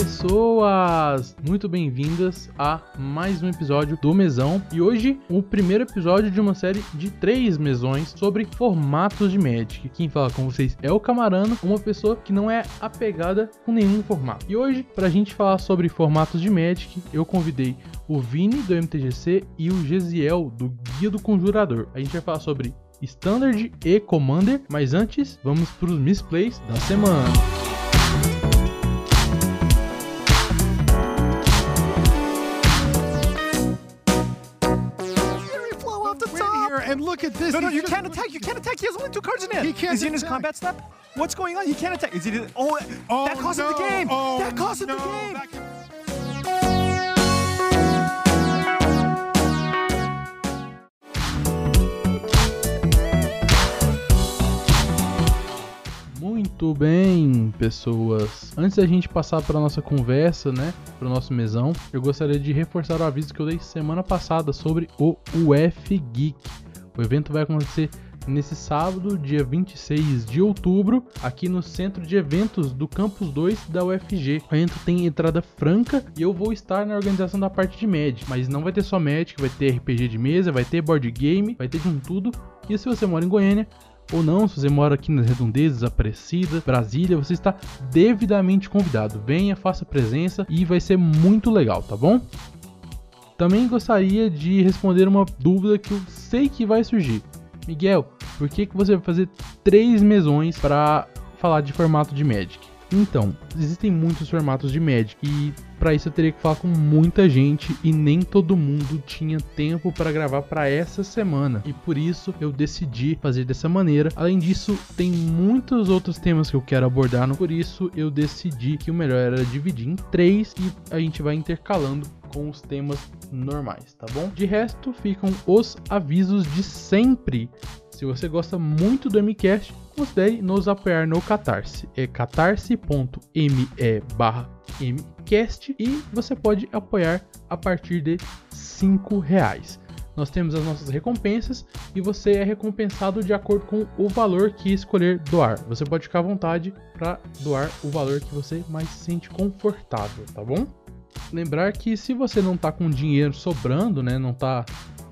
pessoas! Muito bem-vindas a mais um episódio do Mesão. E hoje, o primeiro episódio de uma série de três mesões sobre formatos de Magic. Quem fala com vocês é o Camarano, uma pessoa que não é apegada com nenhum formato. E hoje, pra gente falar sobre formatos de Magic, eu convidei o Vini do MTGC e o Gesiel do Guia do Conjurador. A gente vai falar sobre Standard e Commander, mas antes, vamos para os misplays da semana. And look at this. No, no, He's you just- can't attack. You can't attack. He has only two cards in hand. He can't Is he in his attack. combat step? What's going on? He can't attack. Is he? Oh, Oh, that cost him no. the game. Oh, that cost him no. the game. That can- Muito bem, pessoas. Antes da gente passar para nossa conversa, né, para o nosso mesão, eu gostaria de reforçar o aviso que eu dei semana passada sobre o UF Geek. O evento vai acontecer nesse sábado, dia 26 de outubro, aqui no centro de eventos do Campus 2 da UFG. O evento tem entrada franca e eu vou estar na organização da parte de Magic, mas não vai ter só Magic, vai ter RPG de mesa, vai ter board game, vai ter de um tudo. E se você mora em Goiânia, ou não, se você mora aqui nas redondezas, Aparecida, Brasília, você está devidamente convidado. Venha, faça presença e vai ser muito legal, tá bom? Também gostaria de responder uma dúvida que eu sei que vai surgir. Miguel, por que, que você vai fazer três mesões para falar de formato de Magic? Então, existem muitos formatos de Magic e para isso eu teria que falar com muita gente e nem todo mundo tinha tempo para gravar para essa semana. E por isso eu decidi fazer dessa maneira. Além disso, tem muitos outros temas que eu quero abordar, por isso eu decidi que o melhor era dividir em três e a gente vai intercalando com os temas normais, tá bom? De resto, ficam os avisos de sempre. Se você gosta muito do MCast, considere nos apoiar no Catarse. É catarse.me barra MCast e você pode apoiar a partir de 5 reais. Nós temos as nossas recompensas e você é recompensado de acordo com o valor que escolher doar. Você pode ficar à vontade para doar o valor que você mais se sente confortável, tá bom? Lembrar que se você não tá com dinheiro sobrando, né, não tá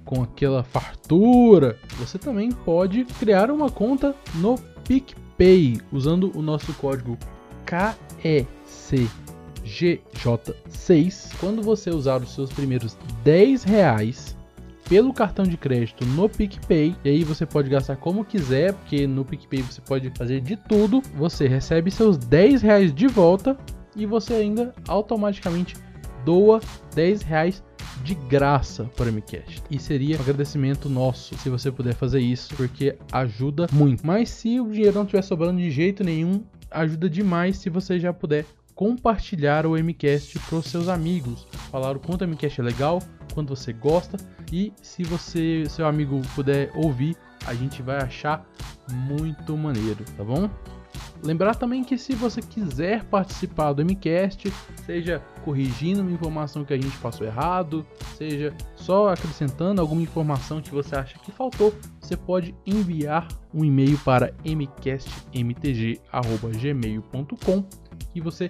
com aquela fartura, você também pode criar uma conta no PicPay usando o nosso código KECGJ6. Quando você usar os seus primeiros 10 reais pelo cartão de crédito no PicPay, e aí você pode gastar como quiser, porque no PicPay você pode fazer de tudo, você recebe seus 10 reais de volta e você ainda automaticamente doa 10 reais de graça para o MCast. E seria um agradecimento nosso se você puder fazer isso, porque ajuda muito. Mas se o dinheiro não estiver sobrando de jeito nenhum, ajuda demais se você já puder compartilhar o MCast para os seus amigos. Falar o quanto o MCast é legal, quanto você gosta e se você, seu amigo puder ouvir, a gente vai achar muito maneiro, tá bom? Lembrar também que se você quiser participar do MCast, seja corrigindo uma informação que a gente passou errado, seja só acrescentando alguma informação que você acha que faltou, você pode enviar um e-mail para mcastmtg@gmail.com e você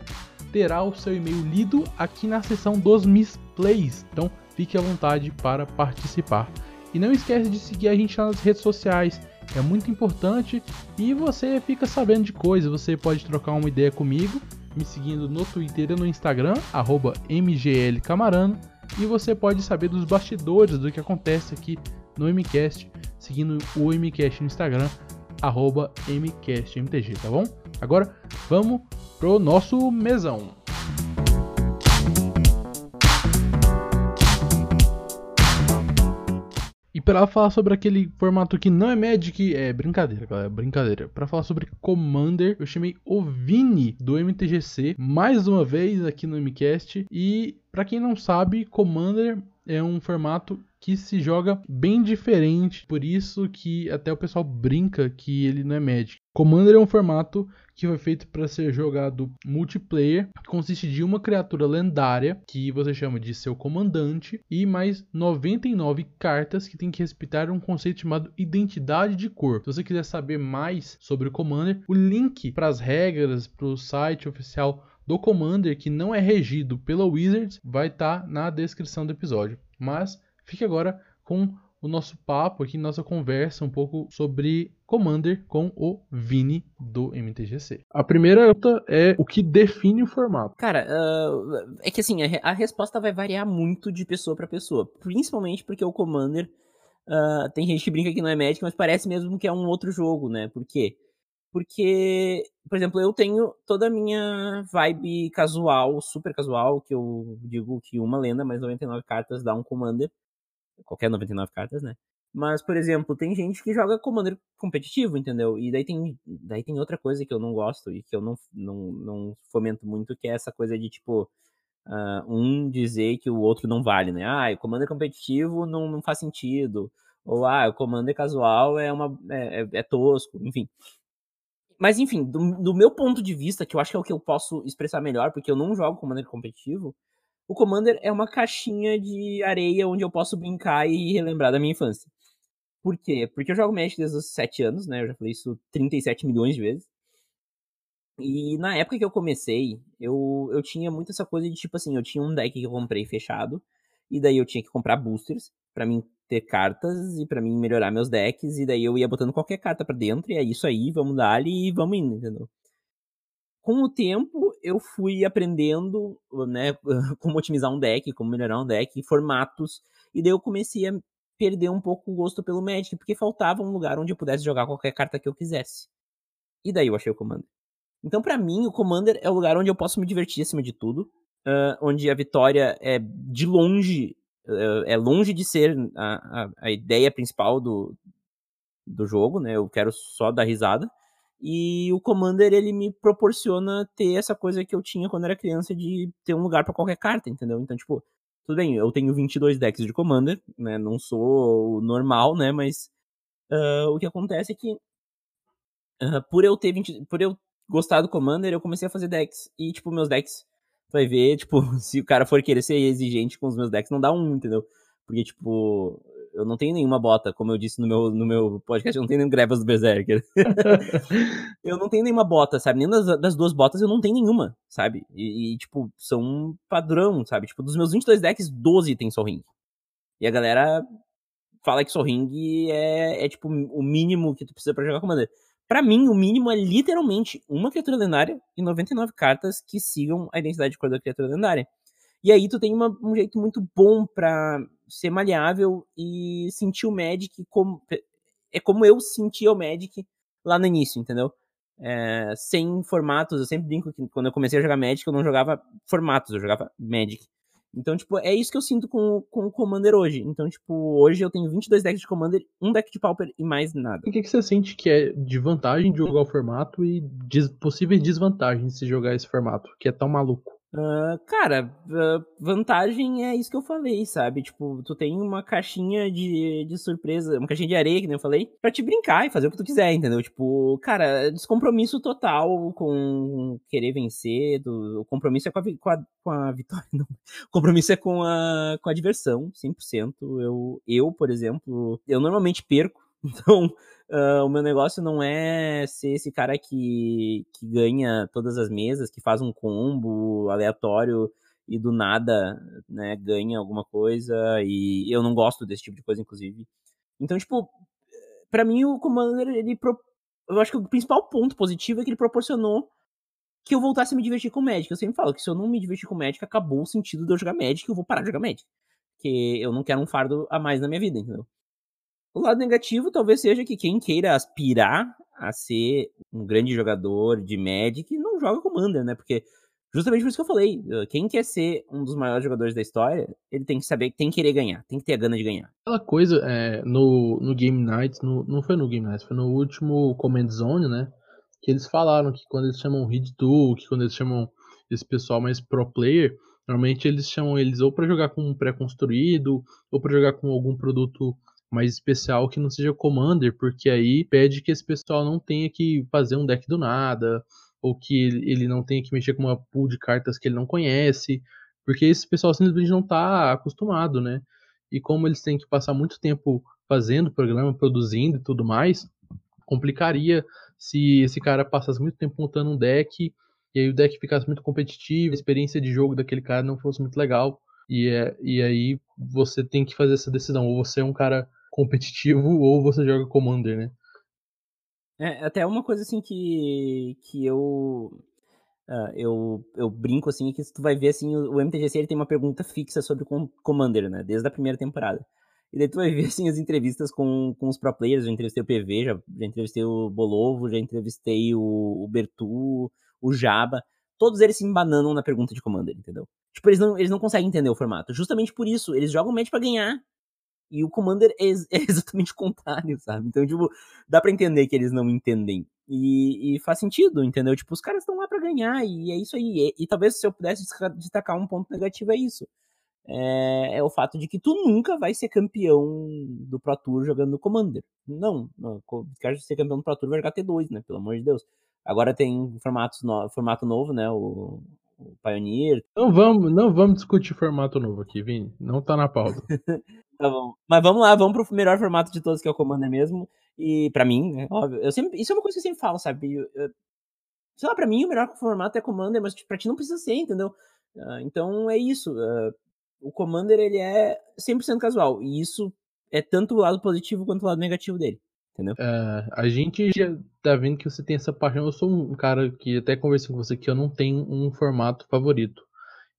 terá o seu e-mail lido aqui na seção dos misplays. Então, fique à vontade para participar. E não esquece de seguir a gente nas redes sociais é muito importante e você fica sabendo de coisas. Você pode trocar uma ideia comigo, me seguindo no Twitter e no Instagram, mglcamarano, e você pode saber dos bastidores do que acontece aqui no MCast, seguindo o MCast no Instagram, mcastmtg, tá bom? Agora vamos pro nosso mesão. Para falar sobre aquele formato que não é Magic, é brincadeira, galera, brincadeira. Para falar sobre Commander, eu chamei o Vini do MTGC mais uma vez aqui no MCast. E para quem não sabe, Commander é um formato que se joga bem diferente, por isso que até o pessoal brinca que ele não é Magic. Commander é um formato que foi feito para ser jogado multiplayer, que consiste de uma criatura lendária, que você chama de seu comandante, e mais 99 cartas que tem que respeitar um conceito chamado identidade de cor. Se você quiser saber mais sobre o Commander, o link para as regras, para o site oficial do Commander que não é regido pela Wizards vai estar tá na descrição do episódio. Mas fique agora com o nosso papo aqui, nossa conversa um pouco sobre Commander com o Vini do MTGC. A primeira é o que define o formato. Cara, uh, é que assim, a, a, resposta vai variar muito de pessoa para pessoa. Principalmente porque o Commander. Uh, tem gente que brinca que não é Magic, mas parece mesmo que é um outro jogo, né? Por quê? Porque, por exemplo, eu tenho toda a minha vibe casual, super casual, que eu digo que uma lenda mais 99 cartas dá um Commander qualquer 99 cartas, né? Mas, por exemplo, tem gente que joga Commander competitivo, entendeu? E daí tem, daí tem outra coisa que eu não gosto e que eu não, não, não fomento muito, que é essa coisa de, tipo, uh, um dizer que o outro não vale, né? Ah, o Commander competitivo não, não faz sentido. Ou, ah, o Commander casual é, uma, é, é, é tosco, enfim. Mas, enfim, do, do meu ponto de vista, que eu acho que é o que eu posso expressar melhor, porque eu não jogo Commander competitivo, o Commander é uma caixinha de areia onde eu posso brincar e relembrar da minha infância. Por quê? Porque eu jogo Magic desde os 7 anos, né? Eu já falei isso 37 milhões de vezes. E na época que eu comecei, eu, eu tinha muito essa coisa de tipo assim, eu tinha um deck que eu comprei fechado, e daí eu tinha que comprar boosters para mim ter cartas e para mim melhorar meus decks, e daí eu ia botando qualquer carta para dentro, e é isso aí, vamos dar ali e vamos indo, entendeu? Com o tempo eu fui aprendendo, né, como otimizar um deck, como melhorar um deck, formatos, e daí eu comecei a perder um pouco o gosto pelo Magic, porque faltava um lugar onde eu pudesse jogar qualquer carta que eu quisesse. E daí eu achei o Commander. Então, para mim, o Commander é o lugar onde eu posso me divertir acima de tudo, uh, onde a vitória é de longe, uh, é longe de ser a, a, a ideia principal do, do jogo, né? Eu quero só dar risada. E o Commander, ele me proporciona ter essa coisa que eu tinha quando era criança de ter um lugar para qualquer carta, entendeu? Então, tipo, tudo bem, eu tenho 22 decks de Commander, né? Não sou normal, né? Mas uh, o que acontece é que uh, por eu ter 20, por eu gostar do Commander, eu comecei a fazer decks. E, tipo, meus decks, vai ver, tipo, se o cara for querer ser exigente com os meus decks, não dá um, entendeu? Porque, tipo, eu não tenho nenhuma bota, como eu disse no meu, no meu podcast, eu não tenho nem grevas do Berserker. eu não tenho nenhuma bota, sabe? Nem das, das, duas botas eu não tenho nenhuma, sabe? E, e, tipo, são um padrão, sabe? Tipo, dos meus 22 decks, 12 tem Soul Ring. E a galera fala que Soul Ring é, é, tipo, o mínimo que tu precisa para jogar Commander. Pra mim, o mínimo é literalmente uma criatura lendária e 99 cartas que sigam a identidade de cor da criatura lendária. E aí tu tem uma, um jeito muito bom pra ser maleável e sentir o Magic como. É como eu sentia o Magic lá no início, entendeu? É, sem formatos, eu sempre brinco que quando eu comecei a jogar Magic, eu não jogava formatos, eu jogava Magic. Então, tipo, é isso que eu sinto com, com o Commander hoje. Então, tipo, hoje eu tenho 22 decks de Commander, um deck de Pauper e mais nada. O que, que você sente que é de vantagem de jogar o formato e de possíveis desvantagens de se jogar esse formato, que é tão maluco? Uh, cara, uh, vantagem é isso que eu falei, sabe? Tipo, tu tem uma caixinha de, de surpresa, uma caixinha de areia, que nem eu falei, pra te brincar e fazer o que tu quiser, entendeu? Tipo, cara, descompromisso total com querer vencer, do, o compromisso é com a, com a, com a vitória, não. O compromisso é com a, com a diversão, 100%. Eu, eu, por exemplo, eu normalmente perco, então Uh, o meu negócio não é ser esse cara que, que ganha todas as mesas, que faz um combo aleatório e do nada, né, ganha alguma coisa. E eu não gosto desse tipo de coisa, inclusive. Então, tipo, para mim o Commander, ele. Pro... Eu acho que o principal ponto positivo é que ele proporcionou que eu voltasse a me divertir com Magic. Eu sempre falo que se eu não me divertir com Magic, acabou o sentido de eu jogar Magic, eu vou parar de jogar Magic. Porque eu não quero um fardo a mais na minha vida, entendeu? O lado negativo talvez seja que quem queira aspirar a ser um grande jogador de Magic não joga Commander, né? Porque justamente por isso que eu falei, eh, quem quer ser um dos maiores jogadores da história, ele tem que saber, tem que querer ganhar, tem que ter a gana de ganhar. Aquela coisa é, no, no Game Night, no, não foi no Game Night, foi no último Command Zone, né? Que eles falaram que quando eles chamam Hit Tool, que quando eles chamam esse pessoal mais pro player, normalmente eles chamam eles ou para jogar com um pré-construído, ou para jogar com algum produto mais especial que não seja Commander, porque aí pede que esse pessoal não tenha que fazer um deck do nada, ou que ele não tenha que mexer com uma pool de cartas que ele não conhece, porque esse pessoal simplesmente não está acostumado, né? E como eles têm que passar muito tempo fazendo o programa, produzindo e tudo mais, complicaria se esse cara passasse muito tempo montando um deck e aí o deck ficasse muito competitivo, a experiência de jogo daquele cara não fosse muito legal. E, é, e aí você tem que fazer essa decisão. Ou você é um cara competitivo ou você joga Commander, né? É, até uma coisa assim que, que eu, uh, eu eu brinco assim, que tu vai ver assim, o, o MTGC ele tem uma pergunta fixa sobre o Commander, né? Desde a primeira temporada. E daí tu vai ver assim as entrevistas com, com os pro players, já entrevistei o PV, já, já entrevistei o Bolovo, já entrevistei o, o Bertu, o Jaba. Todos eles se embananam na pergunta de Commander, entendeu? Tipo, eles não, eles não conseguem entender o formato. Justamente por isso, eles jogam match para ganhar. E o Commander é, é, exatamente o contrário, sabe? Então, tipo, dá pra entender que eles não entendem. E, e faz sentido, entendeu? Tipo, os caras estão lá para ganhar, e é isso aí. E, e, talvez se eu pudesse destacar um ponto negativo, é isso. É, é, o fato de que tu nunca vai ser campeão do Pro Tour jogando Commander. Não, não quer ser campeão do Pro Tour vai jogar T2, né? Pelo amor de Deus. Agora tem formatos no, formato novo, né? O, o Pioneer. Não vamos, não vamos discutir formato novo aqui, Vini. Não tá na pauta. Tá bom. Mas vamos lá, vamos pro melhor formato de todos, que é o Commander mesmo. E para mim, né, óbvio, eu sempre, isso é uma coisa que eu sempre falo, sabe? Eu, eu, sei lá, pra mim o melhor formato é Commander, mas pra ti não precisa ser, entendeu? Uh, então é isso. Uh, o Commander, ele é 100% casual. E isso é tanto o lado positivo quanto o lado negativo dele. Entendeu? Uh, a gente já tá vendo que você tem essa paixão. Eu sou um cara que até conversei com você que eu não tenho um formato favorito.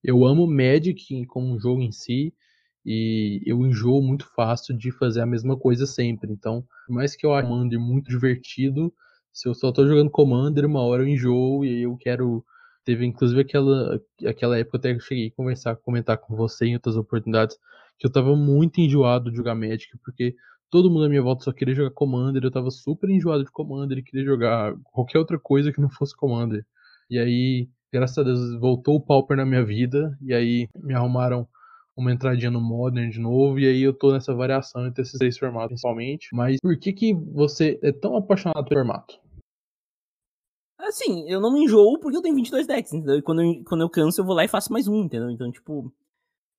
Eu amo Magic como um jogo em si e eu enjoo muito fácil de fazer a mesma coisa sempre. Então, por mais que eu ache Commander muito divertido, se eu só tô jogando Commander, uma hora eu enjoo e eu quero. Teve inclusive aquela, aquela época até que eu cheguei a conversar, comentar com você em outras oportunidades, que eu tava muito enjoado de jogar Magic, porque todo mundo à minha volta só queria jogar Commander, eu tava super enjoado de Commander e queria jogar qualquer outra coisa que não fosse Commander. E aí, graças a Deus, voltou o Pauper na minha vida, e aí me arrumaram uma entradinha no Modern de novo, e aí eu tô nessa variação entre esses três formatos principalmente. Mas por que que você é tão apaixonado pelo formato? Assim, eu não me enjoo porque eu tenho 22 decks, entendeu? E quando eu, quando eu canso, eu vou lá e faço mais um, entendeu? Então, tipo,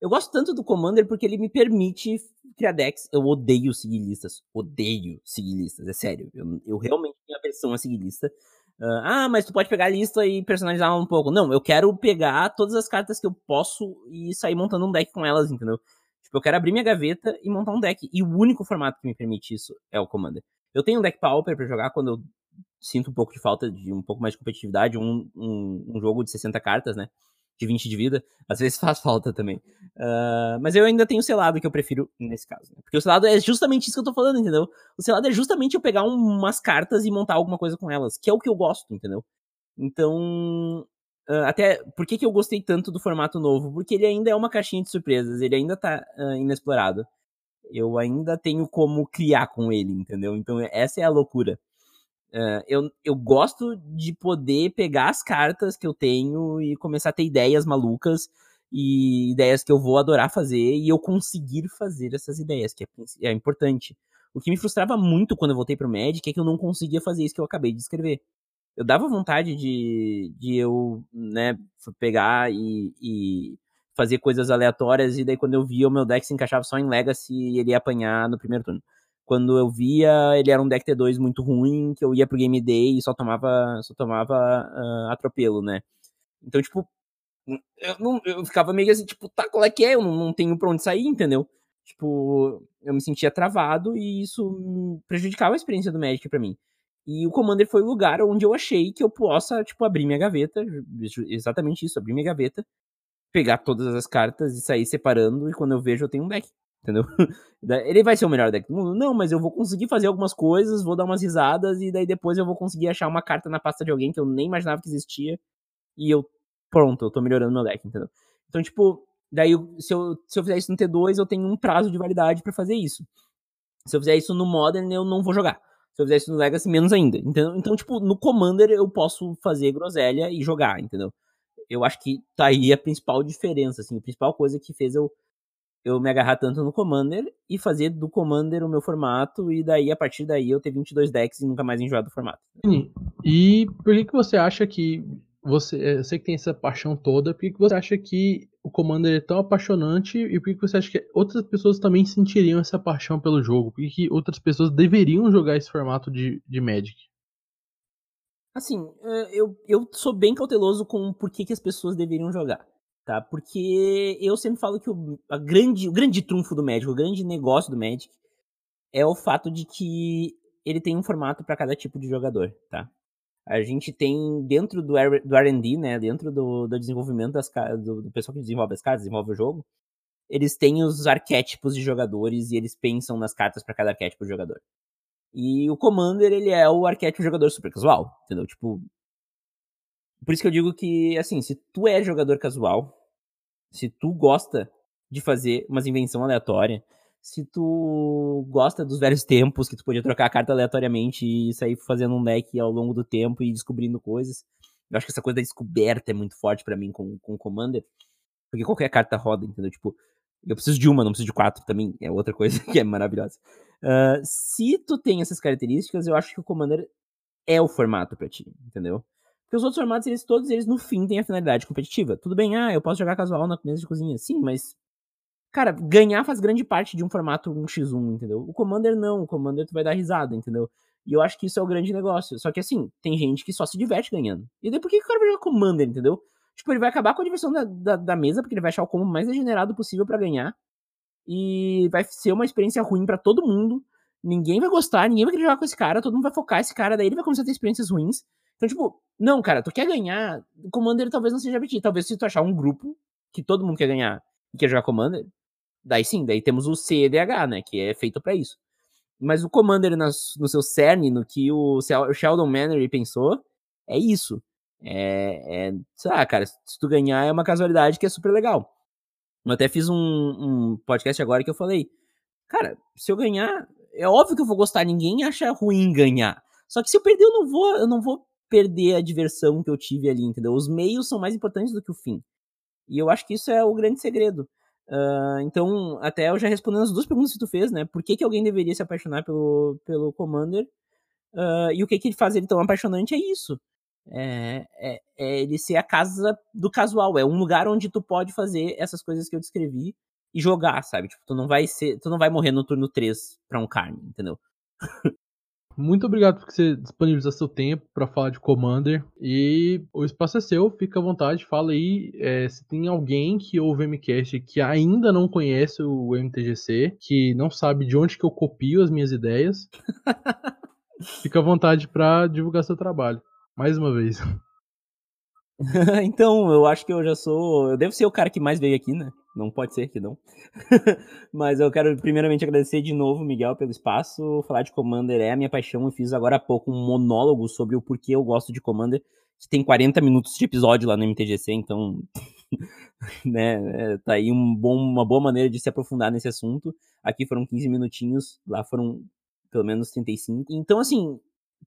eu gosto tanto do Commander porque ele me permite criar decks. Eu odeio seguir listas. Odeio seguir listas, é sério. Eu, eu realmente tenho aversão a seguir lista. Uh, ah, mas tu pode pegar a lista e personalizar um pouco. Não, eu quero pegar todas as cartas que eu posso e sair montando um deck com elas, entendeu? Tipo, eu quero abrir minha gaveta e montar um deck. E o único formato que me permite isso é o Commander. Eu tenho um deck Pauper pra jogar quando eu sinto um pouco de falta de um pouco mais de competitividade, um, um, um jogo de 60 cartas, né? De 20 de vida, às vezes faz falta também. Uh, mas eu ainda tenho o selado que eu prefiro nesse caso. Né? Porque o selado é justamente isso que eu tô falando, entendeu? O selado é justamente eu pegar um, umas cartas e montar alguma coisa com elas, que é o que eu gosto, entendeu? Então, uh, até, por que, que eu gostei tanto do formato novo? Porque ele ainda é uma caixinha de surpresas, ele ainda tá uh, inexplorado. Eu ainda tenho como criar com ele, entendeu? Então, essa é a loucura. Uh, eu, eu gosto de poder pegar as cartas que eu tenho e começar a ter ideias malucas e ideias que eu vou adorar fazer e eu conseguir fazer essas ideias, que é, é importante. O que me frustrava muito quando eu voltei pro Magic é que eu não conseguia fazer isso que eu acabei de escrever. Eu dava vontade de, de eu, né, pegar e, e fazer coisas aleatórias e daí quando eu via o meu deck se encaixava só em Legacy e ele ia apanhar no primeiro turno quando eu via, ele era um deck T2 muito ruim, que eu ia pro Game Day e só tomava, só tomava uh, atropelo, né? Então, tipo, eu, não, eu ficava meio assim, tipo, tá, qual é que é? Eu não, não tenho pra onde sair, entendeu? Tipo, eu me sentia travado e isso prejudicava a experiência do Magic para mim. E o Commander foi o lugar onde eu achei que eu possa, tipo, abrir minha gaveta, exatamente isso, abrir minha gaveta, pegar todas as cartas e sair separando, e quando eu vejo eu tenho um deck entendeu? Ele vai ser o melhor deck do mundo? Não, mas eu vou conseguir fazer algumas coisas, vou dar umas risadas e daí depois eu vou conseguir achar uma carta na pasta de alguém que eu nem imaginava que existia e eu, pronto, eu tô melhorando meu deck, entendeu? Então, tipo, daí se eu, se eu fizer isso no T2, eu tenho um prazo de validade para fazer isso. Se eu fizer isso no Modern, eu não vou jogar. Se eu fizer isso no Legacy, menos ainda. Entendeu? Então, tipo, no Commander eu posso fazer groselha e jogar, entendeu? Eu acho que tá aí a principal diferença, assim, a principal coisa que fez eu eu me agarrar tanto no Commander e fazer do Commander o meu formato e daí a partir daí eu ter 22 decks e nunca mais enjoar do formato. E por que que você acha que você, eh, você que tem essa paixão toda, por que que você acha que o Commander é tão apaixonante e por que que você acha que outras pessoas também sentiriam essa paixão pelo jogo? Por que que outras pessoas deveriam jogar esse formato de, de Magic? Assim, eh, eu, eu sou bem cauteloso com por que, que as pessoas deveriam jogar, tá? Porque eu sempre falo que o, a grande, o grande trunfo do Magic, o grande negócio do Magic é o fato de que ele tem um formato para cada tipo de jogador, tá? A gente tem dentro do, do R&D, né, dentro do, do desenvolvimento das do, do pessoal que desenvolve as cartas, desenvolve o jogo, eles têm os arquétipos de jogadores e eles pensam nas cartas para cada arquétipo de jogador. E o Commander, ele é o arquétipo de jogador super casual, entendeu? Tipo, por isso que eu digo que, assim, se tu é jogador casual, se tu gosta de fazer umas invenção aleatória, se tu gosta dos velhos tempos, que tu podia trocar a carta aleatoriamente e sair fazendo um deck ao longo do tempo e descobrindo coisas. Eu acho que essa coisa da descoberta é muito forte pra mim com, com o Commander. Porque qualquer carta roda, entendeu? Tipo, eu preciso de uma, não preciso de quatro também. É outra coisa que é maravilhosa. Ah, se tu tem essas características, eu acho que o Commander é o formato pra ti, entendeu? Porque os outros formatos, eles todos eles no fim têm a finalidade competitiva. Tudo bem, ah, eu posso jogar casual na mesa de cozinha. Sim, mas cara, ganhar faz grande parte de um formato 1x1, entendeu? O Commander não, o Commander tu vai dar risada, entendeu? E eu acho que isso é o grande negócio. Só que assim, tem gente que só se diverte ganhando. E daí por que o cara vai jogar Commander, entendeu? Tipo, ele vai acabar com a diversão da, da, da mesa, porque ele vai achar o combo mais degenerado possível pra ganhar. E vai ser uma experiência ruim pra todo mundo. Ninguém vai gostar, ninguém vai querer jogar com esse cara, todo mundo vai focar esse cara, daí ele vai começar a ter experiências ruins. Então, tipo, não, cara, tu quer ganhar, Commander talvez não seja ti. Talvez se tu achar um grupo que todo mundo quer ganhar e quer jogar Commander, daí sim, daí temos o CEDH, né, que é feito pra isso. Mas o Commander nas- no seu cerne, no que o Sheldon Mannery pensou, é isso. É, é, sei lá, cara, se tu ganhar é uma casualidade que é super legal. Eu até fiz um, um podcast agora que eu falei, cara, se eu ganhar, é óbvio que eu vou gostar, ninguém acha ruim ganhar. Só que se eu perder, eu não vou, eu não vou perder a diversão que eu tive ali, entendeu? Os meios são mais importantes do que o fim. E eu acho que isso é o grande segredo. Ah, então, até eu já respondendo as duas perguntas que tu fez, né? Por que, que alguém deveria se apaixonar pelo, pelo Commander? Ah, e o que, que faz ele tão apaixonante é isso. É, é, é ele ser a casa do casual. É um lugar onde tu pode fazer essas coisas que eu descrevi e jogar, sabe? Tipo, tu não vai ser. Tu não vai morrer no turno 3 pra um carne, entendeu? Muito obrigado por você disponibilizar seu tempo para falar de Commander. E o espaço é seu, fica à vontade, fala aí é, se tem alguém que ouve o MCast que ainda não conhece o MTGC, que não sabe de onde que eu copio as minhas ideias. fica à vontade para divulgar seu trabalho. Mais uma vez. então, eu acho que eu já sou. Eu devo ser o cara que mais veio aqui, né? Não pode ser que não. Mas eu quero primeiramente agradecer de novo, Miguel, pelo espaço. Falar de Commander é a minha paixão. Eu fiz agora há pouco um monólogo sobre o porquê eu gosto de Commander, que tem 40 minutos de episódio lá no MTGC, então. né, é, tá aí um bom, uma boa maneira de se aprofundar nesse assunto. Aqui foram 15 minutinhos, lá foram pelo menos 35. Então, assim,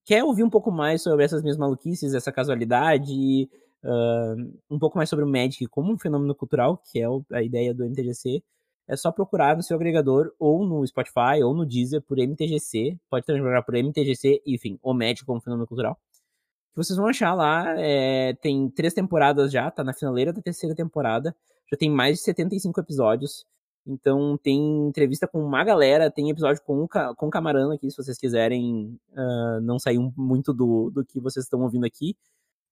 quer ouvir um pouco mais sobre essas minhas maluquices, essa casualidade, uh, um pouco mais sobre o Magic como um fenômeno cultural, que é a ideia do MTGC, é só procurar no seu agregador, ou no Spotify, ou no Deezer, por MTGC, pode procurar por MTGC, enfim, o Magic como fenômeno cultural. Vocês vão achar lá, é, tem três temporadas já, tá na finaleira da terceira temporada, já tem mais de 75 episódios, então tem entrevista com uma galera, tem episódio com o com o aqui, se vocês quiserem ah, não sair muito do, do que vocês estão ouvindo aqui.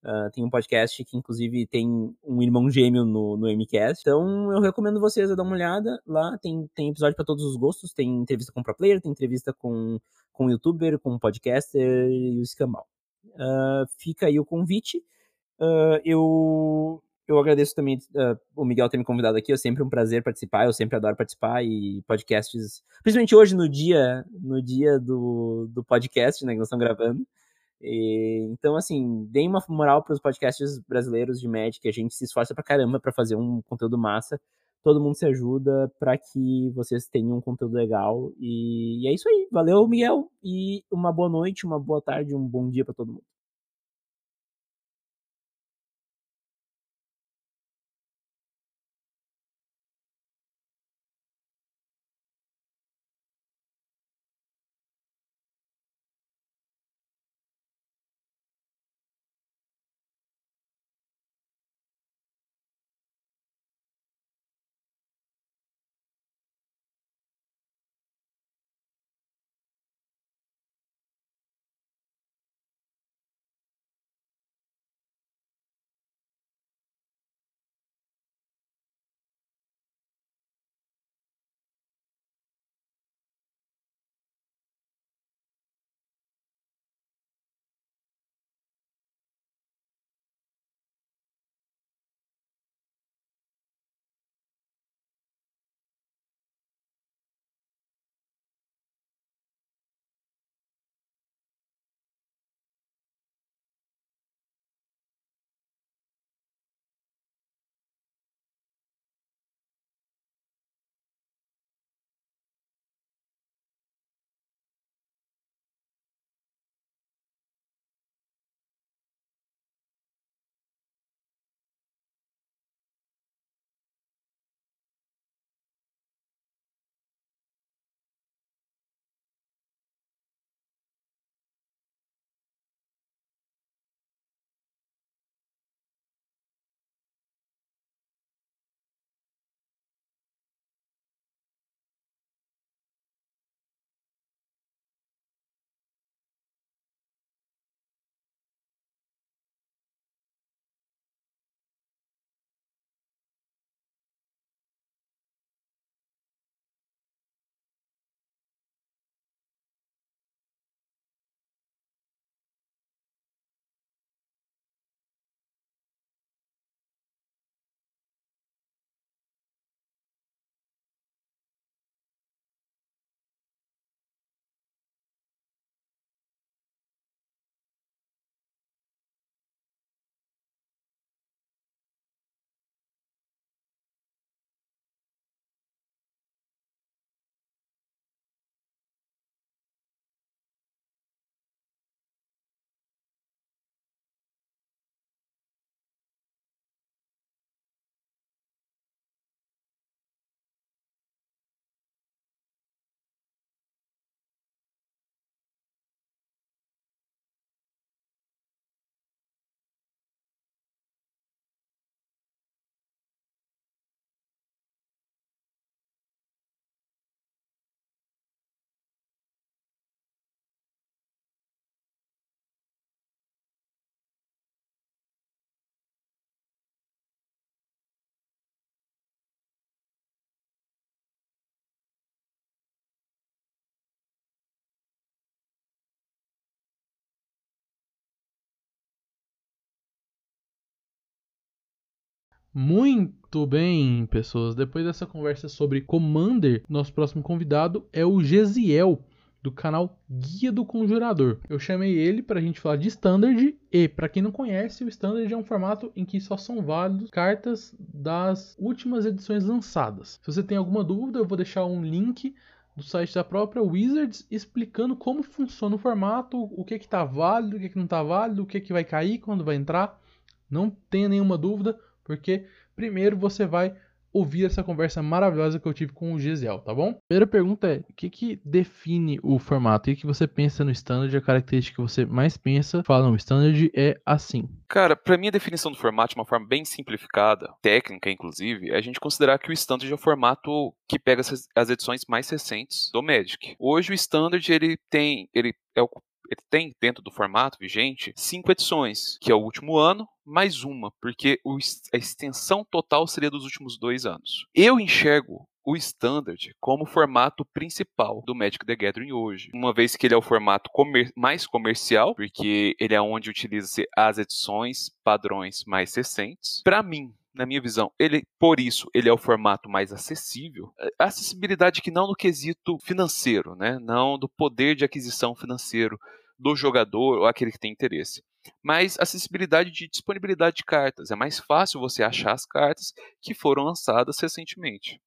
Ah, tem um podcast que, inclusive, tem um irmão gêmeo no, no MCast. Então, eu recomendo vocês a dar uma olhada. Lá tem, tem episódio para todos os gostos. Tem entrevista com pro player, tem entrevista com, com youtuber, com podcaster e o escambau. Ah, fica aí o convite. Ah, eu, eu agradeço também o Miguel ter me convidado aqui. É sempre um prazer participar. Eu sempre adoro participar e podcasts, principalmente hoje no dia no dia do, do podcast, né, que nós estamos gravando. E, então, assim, deem uma moral para os podcasts brasileiros de Magic. A gente se esforça pra caramba para fazer um conteúdo massa. Todo mundo se ajuda para que vocês tenham um conteúdo legal. E, e é isso aí. Valeu, Miguel. E uma boa noite, uma boa tarde, um bom dia para todo mundo. Muito bem, pessoas. Depois dessa conversa sobre Commander, nosso próximo convidado é o Gesiel, do canal Guia do Conjurador. Eu chamei ele para a gente falar de Standard e, para quem não conhece, o Standard é um formato em que só são válidos cartas das últimas edições lançadas. Se você tem alguma dúvida, eu vou deixar um link do site da própria Wizards explicando como funciona o formato, o que está válido, o que, que não está válido, o que, que vai cair, quando vai entrar. Não tenha nenhuma dúvida, porque primeiro você vai ouvir essa conversa maravilhosa que eu tive com o Gesiel, tá bom? Primeira pergunta é: o que, que define o formato? O que, você pensa no standard? A característica que você mais pensa? Fala, o standard é assim. Cara, para mim a definição do formato de uma forma bem simplificada, técnica inclusive, é a gente considerar que o standard é o formato que pega as edições mais recentes do Magic. Hoje o standard ele tem, ele é o ele tem dentro do formato vigente cinco edições, que é o último ano, mais uma, porque a extensão total seria dos últimos dois anos. Eu enxergo o Standard como formato principal do Magic the Gathering hoje, uma vez que ele é o formato comer mais comercial, porque ele é onde utiliza-se as edições padrões mais recentes. Para mim, na minha visão, ele, por isso, ele é o formato mais acessível. Acessibilidade que não no quesito financeiro, né? Não do poder de aquisição financeiro do jogador ou aquele que tem interesse. Mas acessibilidade de disponibilidade de cartas. É mais fácil você achar as cartas que foram lançadas recentemente.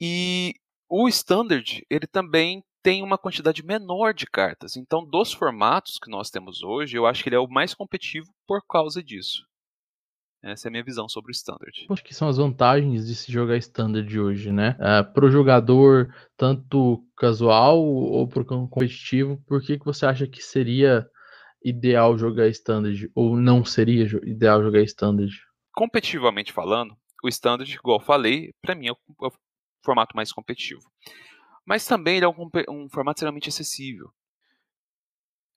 E o Standard, ele também tem uma quantidade menor de cartas. Então, dos formatos que nós temos hoje, eu acho que ele é o mais competitivo por causa disso. Essa é a minha visão sobre o Standard. Acho que são as vantagens de se jogar Standard hoje, né? Uh, é, para o jogador, tanto casual ou para o competitivo, por que, que você acha que seria ideal jogar Standard? Ou não seria ideal jogar Standard? Competitivamente falando, o Standard, igual eu falei, para mim é o, é o, formato mais competitivo. Mas também ele é um, um formato extremamente acessível.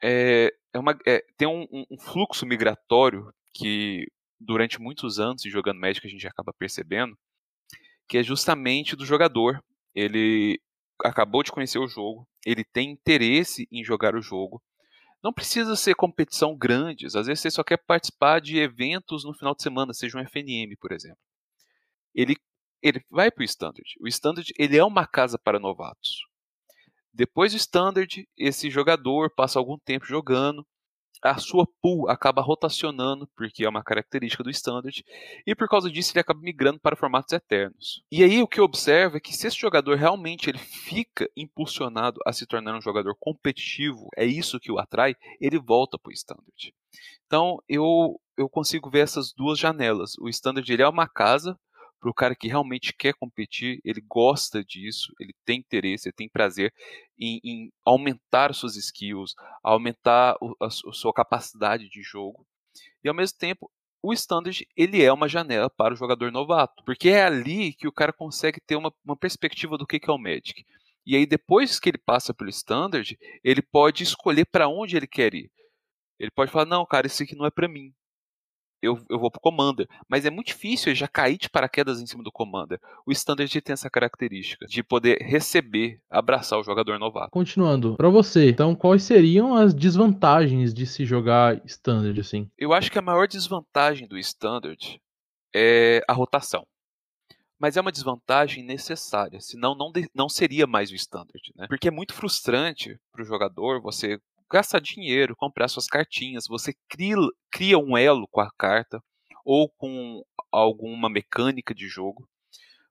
É, é uma, é, tem um, um fluxo migratório que durante muitos anos jogando Magic a gente acaba percebendo, que é justamente do jogador. Ele acabou de conhecer o jogo, ele tem interesse em jogar o jogo. Não precisa ser competição grandes, às vezes você só quer participar de eventos no final de semana, seja um FNM, por exemplo. Ele, ele vai para o Standard. O Standard ele é uma casa para novatos. Depois do Standard, esse jogador passa algum tempo jogando, a sua pool acaba rotacionando, porque é uma característica do standard, e por causa disso ele acaba migrando para formatos eternos. E aí o que eu observo é que se esse jogador realmente ele fica impulsionado a se tornar um jogador competitivo, é isso que o atrai, ele volta para o standard. Então eu, eu consigo ver essas duas janelas. O standard ele é uma casa para o cara que realmente quer competir, ele gosta disso, ele tem interesse, ele tem prazer em, em aumentar suas skills, aumentar o, a, a, sua capacidade de jogo. E ao mesmo tempo, o standard ele é uma janela para o jogador novato, porque é ali que o cara consegue ter uma, uma perspectiva do que, que é o Magic. E aí depois que ele passa pelo standard, ele pode escolher para onde ele quer ir. Ele pode falar, não, cara, isso aqui não é para mim eu, eu vou pro Commander. Mas é muito difícil eu já cair de paraquedas em cima do Commander. O Standard tem essa característica de poder receber, abraçar o jogador novato. Continuando, para você, então quais seriam as desvantagens de se jogar Standard assim? Eu acho que a maior desvantagem do Standard é a rotação. Mas é uma desvantagem necessária, senão não, de, não seria mais o Standard. Né? Porque é muito frustrante para o jogador você gastar dinheiro, comprar suas cartinhas, você cria, cria um elo com a carta ou com alguma mecânica de jogo,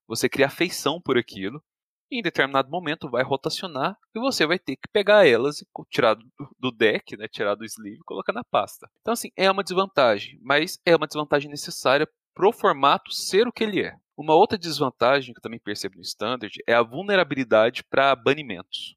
você cria afeição por aquilo, e em determinado momento vai rotacionar e você vai ter que pegar elas e tirar do deck, né, tirar do sleeve e colocar na pasta. Então assim, é uma desvantagem, mas é uma desvantagem necessária pro formato ser o que ele é. Uma outra desvantagem que eu também percebo no Standard é a vulnerabilidade para banimentos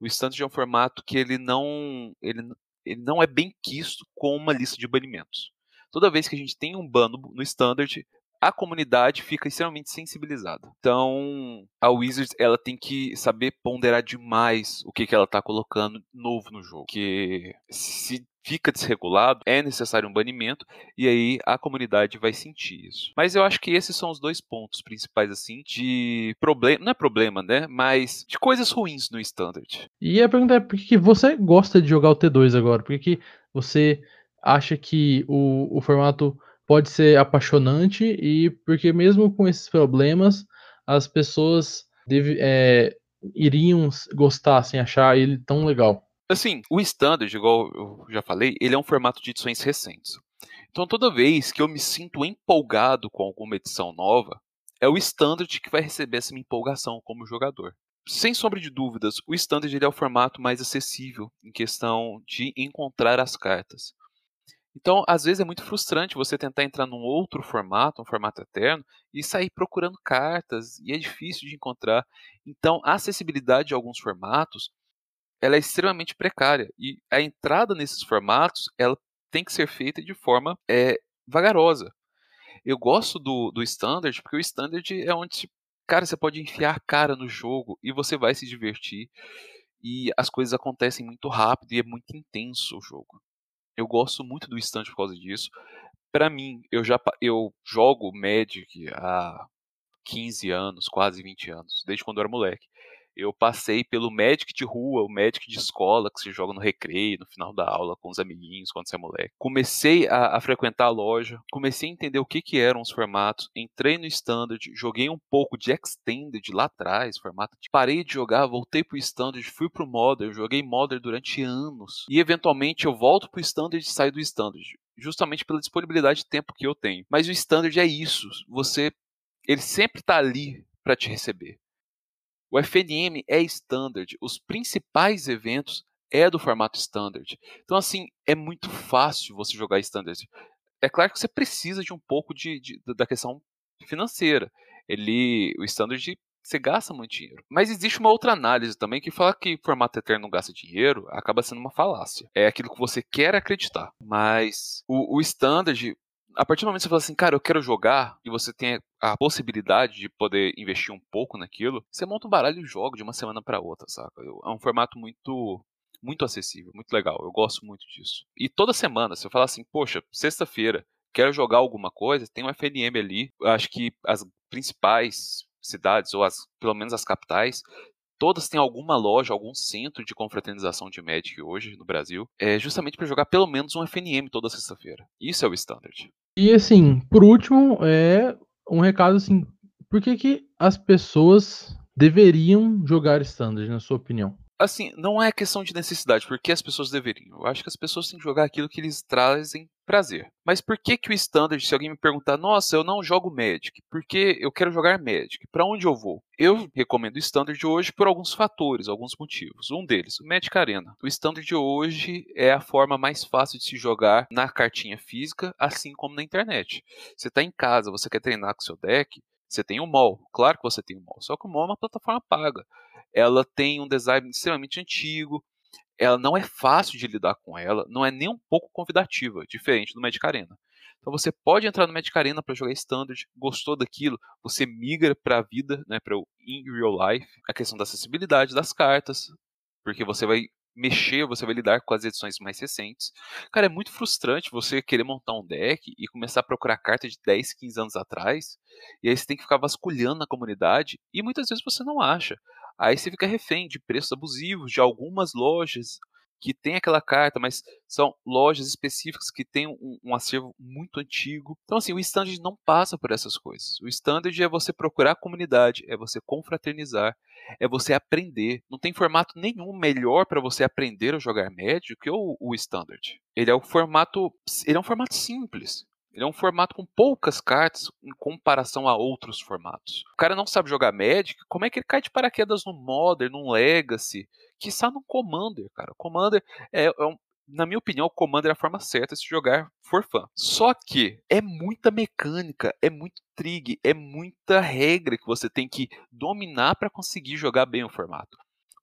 o standard é um formato que ele não, ele, ele não é bem quisto com uma lista de banimentos. Toda vez que a gente tem um ban no standard, a comunidade fica extremamente sensibilizada. Então, a Wizards ela tem que saber ponderar demais o que, que ela está colocando novo no jogo. Que se fica desregulado, é necessário um banimento e aí a comunidade vai sentir isso. Mas eu acho que esses são os dois pontos principais assim de problema, não é problema, né, mas de coisas ruins no standard. E a pergunta é por que você gosta de jogar o T2 agora? Por que você acha que o, o formato pode ser apaixonante e porque mesmo com esses problemas, as pessoas deve, é, iriam gostar, assim, achar ele tão legal. Assim, o Standard, igual eu já falei, ele é um formato de edições recentes. Então toda vez que eu me sinto empolgado com alguma edição nova, é o Standard que vai receber essa minha empolgação como jogador. Sem sombra de dúvidas, o Standard ele é o formato mais acessível em questão de encontrar as cartas. Então, às vezes é muito frustrante você tentar entrar num outro formato, um formato eterno, e sair procurando cartas, e é difícil de encontrar. Então, a acessibilidade de alguns formatos, ela é extremamente precária, e a entrada nesses formatos, ela tem que ser feita de forma é, vagarosa. Eu gosto do, do Standard, porque o Standard é onde, cara, você pode enfiar a cara no jogo, e você vai se divertir, e as coisas acontecem muito rápido, e é muito intenso o jogo. Eu gosto muito do stand por causa disso. Para mim, eu já eu jogo Magic há 15 anos, quase 20 anos, desde quando eu era moleque. Eu passei pelo Magic de rua, o Magic de escola, que se joga no recreio, no final da aula, com os amiguinhos, quando você é moleque. Comecei a, a frequentar a loja, comecei a entender o que, que eram os formatos, entrei no Standard, joguei um pouco de Extended lá atrás, formato. Parei de jogar, voltei pro Standard, fui pro Modern, joguei Modern durante anos. E eventualmente eu volto pro Standard e saio do Standard justamente pela disponibilidade de tempo que eu tenho. Mas o standard é isso. Você ele sempre está ali para te receber. O FNM é standard, os principais eventos é do formato standard. Então, assim, é muito fácil você jogar standard. É claro que você precisa de um pouco de, de da questão financeira. Ele, o standard você gasta muito dinheiro. Mas existe uma outra análise também que fala que formato eterno não gasta dinheiro acaba sendo uma falácia. É aquilo que você quer acreditar. Mas o, o standard, a partir do momento que você fala assim, cara, eu quero jogar, e você tem a possibilidade de poder investir um pouco naquilo, você monta um baralho e joga de uma semana para outra, saca? É um formato muito muito acessível, muito legal. Eu gosto muito disso. E toda semana, se eu falar assim, poxa, sexta-feira, quero jogar alguma coisa, tem um FNM ali. Acho que as principais cidades, ou as, pelo menos as capitais, todas têm alguma loja, algum centro de confraternização de Magic hoje no Brasil, é justamente para jogar pelo menos um FNM toda sexta-feira. Isso é o standard. E assim, por último, é um recado assim, por que, que as pessoas deveriam jogar standard, na sua opinião? Assim, não é questão de necessidade, porque as pessoas deveriam. Eu acho que as pessoas têm que jogar aquilo que eles trazem prazer. Mas por que que o Standard, se alguém me perguntar, nossa, eu não jogo Magic, porque eu quero jogar Magic, para onde eu vou? Eu recomendo o Standard hoje por alguns fatores, alguns motivos. Um deles, o Magic Arena. O Standard hoje é a forma mais fácil de se jogar na cartinha física, assim como na internet. Você está em casa, você quer treinar com seu deck, você tem o mall, claro que você tem o mall, só que o mall é uma plataforma paga. Ela tem um design extremamente antigo, ela não é fácil de lidar com ela, não é nem um pouco convidativa, diferente do Magic Arena. Então você pode entrar no Magic Arena para jogar Standard, gostou daquilo, você migra para a vida, né, para o in real life. A questão da acessibilidade das cartas, porque você vai mexer, você vai lidar com as edições mais recentes. Cara, é muito frustrante você querer montar um deck e começar a procurar carta de 10, 15 anos atrás, e aí você tem que ficar vasculhando na comunidade, e muitas vezes você não acha. Aí você fica refém de preços abusivos de algumas lojas que tem aquela carta, mas são lojas específicas que têm um, um, acervo muito antigo. Então, assim, o standard não passa por essas coisas. O standard é você procurar a comunidade, é você confraternizar, é você aprender. Não tem formato nenhum melhor para você aprender a jogar médio que o, o standard. Ele é o formato, ele é um formato simples. Ele é um formato com poucas cartas em comparação a outros formatos. O cara não sabe jogar Magic, como é que ele cai de paraquedas no Modern, no Legacy, que está no Commander, cara. Commander é, é um, na minha opinião, o Commander é a forma certa de se jogar for fã. Só que é muita mecânica, é muito trig, é muita regra que você tem que dominar para conseguir jogar bem o formato.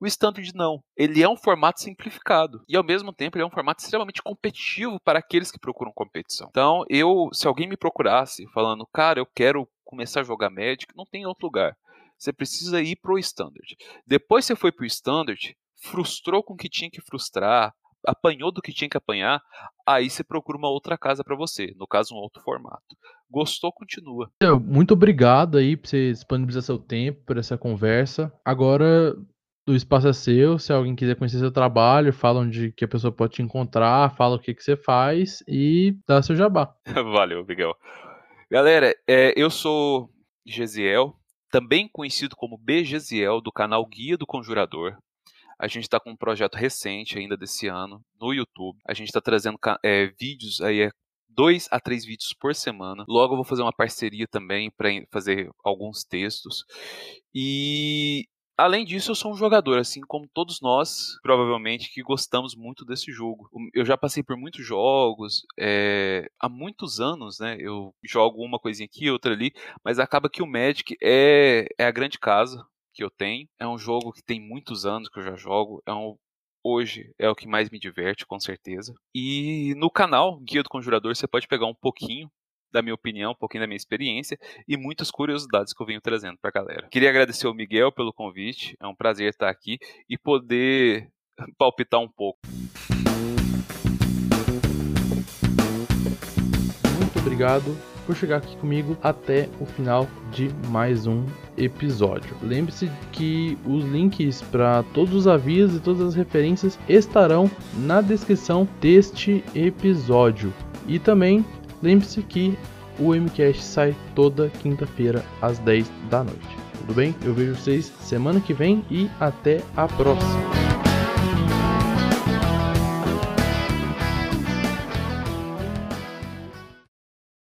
O Standard não. Ele é um formato simplificado. E ao mesmo tempo ele é um formato extremamente competitivo para aqueles que procuram competição. Então, eu, se alguém me procurasse falando, cara, eu quero começar a jogar Magic, não tem outro lugar. Você precisa ir pro Standard. Depois você foi pro Standard, frustrou com o que tinha que frustrar, apanhou do que tinha que apanhar, aí você procura uma outra casa para você, no caso um outro formato. Gostou, continua. Muito obrigado aí por você disponibilizar seu tempo, por essa conversa. Agora O espaço é seu. Se alguém quiser conhecer seu trabalho, fala onde que a pessoa pode te encontrar, fala o que, que você faz e dá seu jabá. Valeu, Miguel. Galera, é, eu sou Gesiel, também conhecido como BGziel, do canal Guia do Conjurador. A gente está com um projeto recente ainda desse ano no YouTube. A gente está trazendo é, vídeos aí, é, dois a três vídeos por semana. Logo eu vou fazer uma parceria também para fazer alguns textos. E Além disso, eu sou um jogador, assim como todos nós, provavelmente, que gostamos muito desse jogo. Eu já passei por muitos jogos, é, há muitos anos, né? Eu jogo uma coisinha aqui, outra ali, mas acaba que o Magic é, é a grande casa que eu tenho. É um jogo que tem muitos anos que eu já jogo. É um, hoje é o que mais me diverte, com certeza. E no canal Guia do Conjurador você pode pegar um pouquinho da minha opinião, um pouquinho da minha experiência e muitas curiosidades que eu venho trazendo para a galera. Queria agradecer ao Miguel pelo convite, é um prazer estar aqui e poder palpitar um pouco. Muito obrigado por chegar aqui comigo até o final de mais um episódio. Lembre-se que os links para todos os avisos e todas as referências estarão na descrição deste episódio. E também lembre-se que o MCast sai toda quinta-feira às 10 da noite. Tudo bem? Eu vejo vocês semana que vem e até a próxima.